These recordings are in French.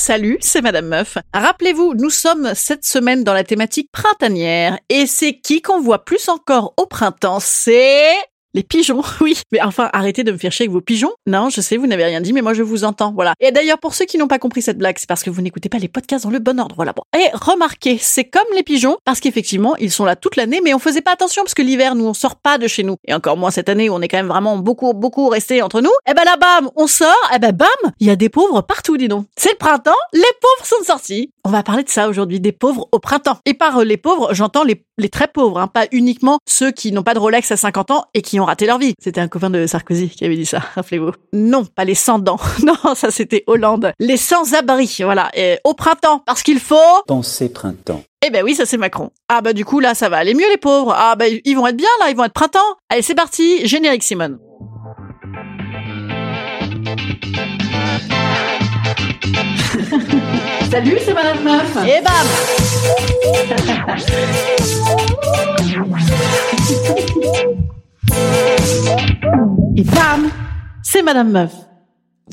Salut, c'est Madame Meuf. Rappelez-vous, nous sommes cette semaine dans la thématique printanière et c'est qui qu'on voit plus encore au printemps C'est les pigeons, oui. Mais enfin, arrêtez de me faire chier avec vos pigeons. Non, je sais, vous n'avez rien dit, mais moi je vous entends. Voilà. Et d'ailleurs, pour ceux qui n'ont pas compris cette blague, c'est parce que vous n'écoutez pas les podcasts dans le bon ordre. Voilà. Bon. Et remarquez, c'est comme les pigeons, parce qu'effectivement, ils sont là toute l'année, mais on faisait pas attention parce que l'hiver, nous, on sort pas de chez nous. Et encore moins cette année où on est quand même vraiment beaucoup, beaucoup resté entre nous. Et ben là, bam, on sort. Et ben bam, il y a des pauvres partout, dis donc. C'est le printemps, les pauvres sont sortis. On va parler de ça aujourd'hui, des pauvres au printemps. Et par euh, les pauvres, j'entends les, les très pauvres, hein, pas uniquement ceux qui n'ont pas de Rolex à 50 ans et qui ont raté leur vie. C'était un copain de Sarkozy qui avait dit ça, rappelez-vous. Non, pas les sans dents. Non, ça c'était Hollande. Les sans-abri, voilà. Et au printemps, parce qu'il faut... Pensez printemps. Eh ben oui, ça c'est Macron. Ah bah du coup là, ça va aller mieux les pauvres. Ah bah ils vont être bien là, ils vont être printemps. Allez, c'est parti, générique Simone. Salut, c'est Madame Meuf. Et bam Et bam C'est Madame Meuf.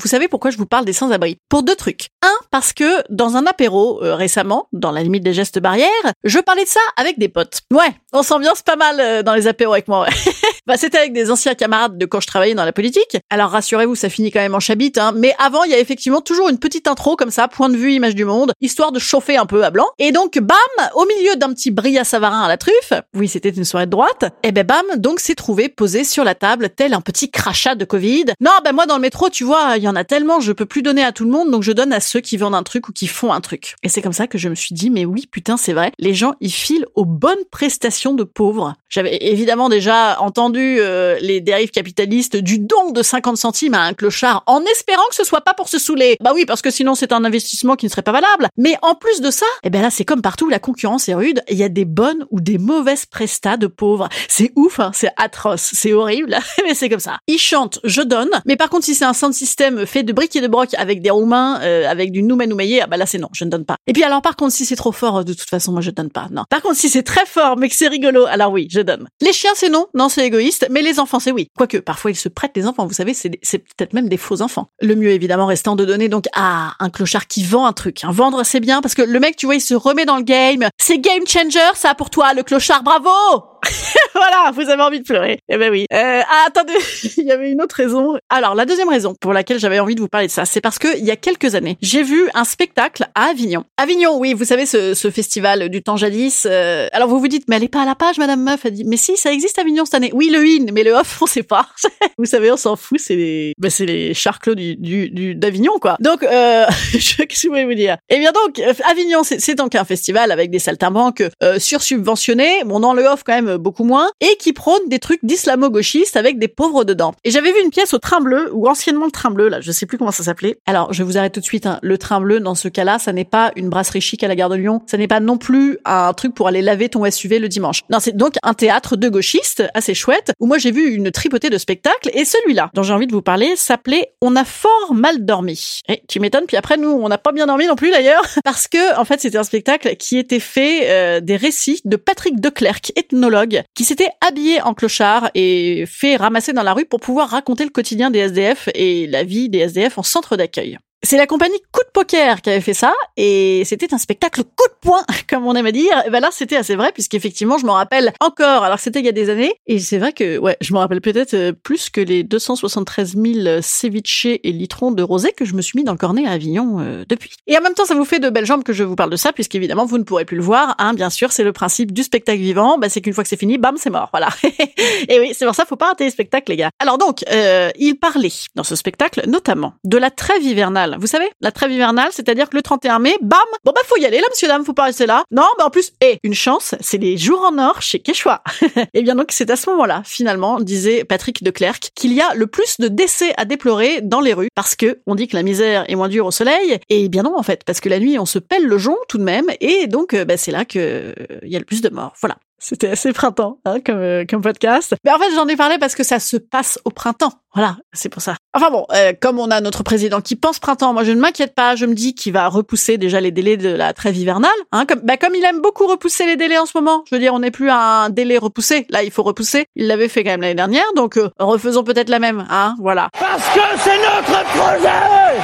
Vous savez pourquoi je vous parle des sans-abri? Pour deux trucs. Un, parce que dans un apéro euh, récemment, dans la limite des gestes barrières, je parlais de ça avec des potes. Ouais, on s'ambiance pas mal euh, dans les apéros avec moi. Ouais. bah, c'était avec des anciens camarades de quand je travaillais dans la politique. Alors rassurez-vous, ça finit quand même en chabite. Hein. Mais avant, il y a effectivement toujours une petite intro comme ça, point de vue, image du monde, histoire de chauffer un peu à blanc. Et donc, bam, au milieu d'un petit brillat savarin à la truffe, oui, c'était une soirée de droite, et ben bam, donc c'est trouvé posé sur la table, tel un petit crachat de Covid. Non, ben moi dans le métro, tu vois, il y en a tellement, je peux plus donner à tout le monde, donc je donne à ceux qui vendent un truc ou qui font un truc. Et c'est comme ça que je me suis dit, mais oui, putain, c'est vrai, les gens, ils filent aux bonnes prestations de pauvres. J'avais évidemment déjà entendu euh, les dérives capitalistes du don de 50 centimes à un clochard en espérant que ce soit pas pour se saouler. Bah oui, parce que sinon c'est un investissement qui ne serait pas valable. Mais en plus de ça, eh ben là c'est comme partout, la concurrence est rude. Il y a des bonnes ou des mauvaises prestats de pauvres. C'est ouf, hein, c'est atroce, c'est horrible, mais c'est comme ça. Ils chantent, je donne. Mais par contre, si c'est un sound système fait de briques et de broc avec des roumains, euh, avec du noumen noumeillé, ah bah là c'est non, je ne donne pas. Et puis alors par contre, si c'est trop fort, de toute façon moi je donne pas. Non. Par contre, si c'est très fort mais que c'est rigolo, alors oui, je donne. Les chiens c'est non, non c'est égoïste, mais les enfants c'est oui. Quoique parfois ils se prêtent les enfants, vous savez, c'est c'est peut-être même des faux enfants. Le mieux évidemment restant de donner donc à un clochard qui vend un truc. Hein. Vendre c'est bien parce que le mec tu vois il se remet dans le game. C'est game changer ça pour toi le clochard, bravo voilà, vous avez envie de pleurer. Eh ben oui. Euh, ah, attendez, il y avait une autre raison. Alors, la deuxième raison pour laquelle j'avais envie de vous parler de ça, c'est parce que il y a quelques années, j'ai vu un spectacle à Avignon. Avignon, oui, vous savez ce, ce festival du temps jadis. euh, alors vous vous dites, mais elle est pas à la page, Madame Meuf. Elle dit, mais si, ça existe Avignon cette année. Oui, le in, mais le off, on sait pas. vous savez, on s'en fout. C'est les, ben, c'est les charclos du, du, du d'Avignon, quoi. Donc, euh, qu'est-ce que je voulais vous dire? Eh bien donc, euh, Avignon, c'est, donc un festival avec des saltimbanques euh, sursubventionnés, bon dans le off quand même beaucoup moins, et qui prône des trucs d'islamo-gauchistes avec des pauvres dedans. Et j'avais vu une pièce au Train Bleu, ou anciennement le Train Bleu, là, je sais plus comment ça s'appelait. Alors, je vous arrête tout de suite, hein. le Train Bleu, dans ce cas-là, ça n'est pas une brasserie chic à la gare de Lyon, ça n'est pas non plus un truc pour aller laver ton SUV le dimanche. Non, c'est donc un théâtre de gauchistes, assez chouette, où moi j'ai vu une tripotée de spectacles, et celui-là, dont j'ai envie de vous parler, s'appelait On a fort mal dormi. Et tu m'étonnes, puis après, nous, on n'a pas bien dormi non plus d'ailleurs, parce que, en fait, c'était un spectacle qui était fait euh, des récits de Patrick Declercq, ethnologue, qui s'était habillé en clochard et fait ramasser dans la rue pour pouvoir raconter le quotidien des SDF et la vie des SDF en centre d'accueil. C'est la compagnie Coup de Poker qui avait fait ça et c'était un spectacle coup de poing, comme on aime à dire. Et ben là, c'était assez vrai puisqu'effectivement, je m'en rappelle encore, alors c'était il y a des années. Et c'est vrai que, ouais, je m'en rappelle peut-être euh, plus que les 273 000 ceviche et litrons de rosé que je me suis mis dans le cornet à Avignon euh, depuis. Et en même temps, ça vous fait de belles jambes que je vous parle de ça puisqu'évidemment, vous ne pourrez plus le voir. Hein, bien sûr, c'est le principe du spectacle vivant. Bah, c'est qu'une fois que c'est fini, bam, c'est mort. Voilà. et oui, c'est pour ça, faut pas rater les spectacles, les gars. Alors donc, euh, il parlait dans ce spectacle notamment de la trêve hivernale vous savez, la trêve hivernale, c'est-à-dire que le 31 mai, bam, bon bah faut y aller là, monsieur dame, faut pas rester là. Non, mais en plus, et une chance, c'est les jours en or chez Quechua. et eh bien donc c'est à ce moment-là, finalement, disait Patrick de Clercq, qu'il y a le plus de décès à déplorer dans les rues parce que on dit que la misère est moins dure au soleil. Et bien non en fait, parce que la nuit on se pèle le jonc tout de même, et donc euh, bah, c'est là que euh, il y a le plus de morts. Voilà. C'était assez printemps hein, comme, euh, comme podcast. Mais en fait, j'en ai parlé parce que ça se passe au printemps. Voilà, c'est pour ça. Enfin bon, euh, comme on a notre président qui pense printemps, moi je ne m'inquiète pas. Je me dis qu'il va repousser déjà les délais de la trêve hivernale. Hein, comme, bah, comme il aime beaucoup repousser les délais en ce moment. Je veux dire, on n'est plus à un délai repoussé. Là, il faut repousser. Il l'avait fait quand même l'année dernière, donc euh, refaisons peut-être la même. Hein, voilà. Parce que c'est notre projet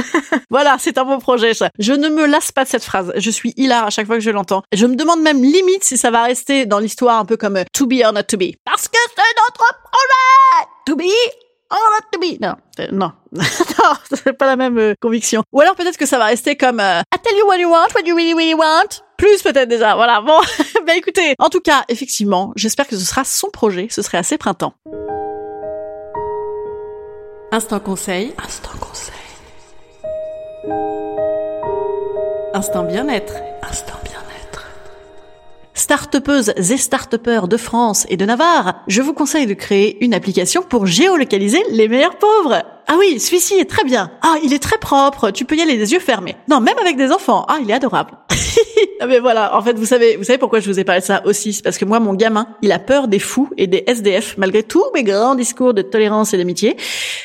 Voilà, c'est un beau projet ça. Je ne me lasse pas de cette phrase. Je suis hilar à chaque fois que je l'entends. Je me demande même limite si ça va rester dans l'histoire un peu comme euh, To Be or Not To Be. Parce que c'est notre projet To Be or Not To Be. Non, euh, non, non, c'est pas la même euh, conviction. Ou alors peut-être que ça va rester comme I tell you what you want, what you really really want. Plus peut-être déjà, voilà. Bon, bah écoutez, en tout cas, effectivement, j'espère que ce sera son projet, ce serait assez printemps. Instant conseil. Instant conseil. Instant bien-être. Instant Startupeuses et startupeurs de France et de Navarre, je vous conseille de créer une application pour géolocaliser les meilleurs pauvres. Ah oui, celui-ci est très bien. Ah, il est très propre. Tu peux y aller les yeux fermés. Non, même avec des enfants. Ah, il est adorable. ah mais voilà, en fait, vous savez, vous savez pourquoi je vous ai parlé de ça aussi, c'est parce que moi, mon gamin, il a peur des fous et des SDF, malgré tous mes grands discours de tolérance et d'amitié.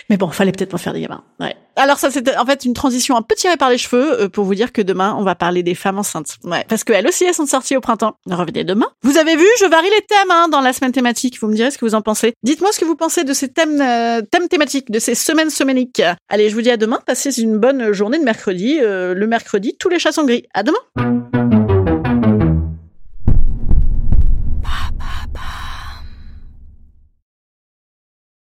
Mais bon, fallait peut-être pas faire des gamins. Ouais. Alors ça, c'était en fait une transition un peu tirée par les cheveux euh, pour vous dire que demain, on va parler des femmes enceintes. Ouais, parce qu'elles aussi, elles sont sorties au printemps. Revenez demain. Vous avez vu, je varie les thèmes hein, dans la semaine thématique. Vous me direz ce que vous en pensez. Dites-moi ce que vous pensez de ces thèmes, euh, thèmes thématiques, de ces semaines seméniques. Allez, je vous dis à demain. Passez une bonne journée de mercredi. Euh, le mercredi, tous les chats sont gris. À demain.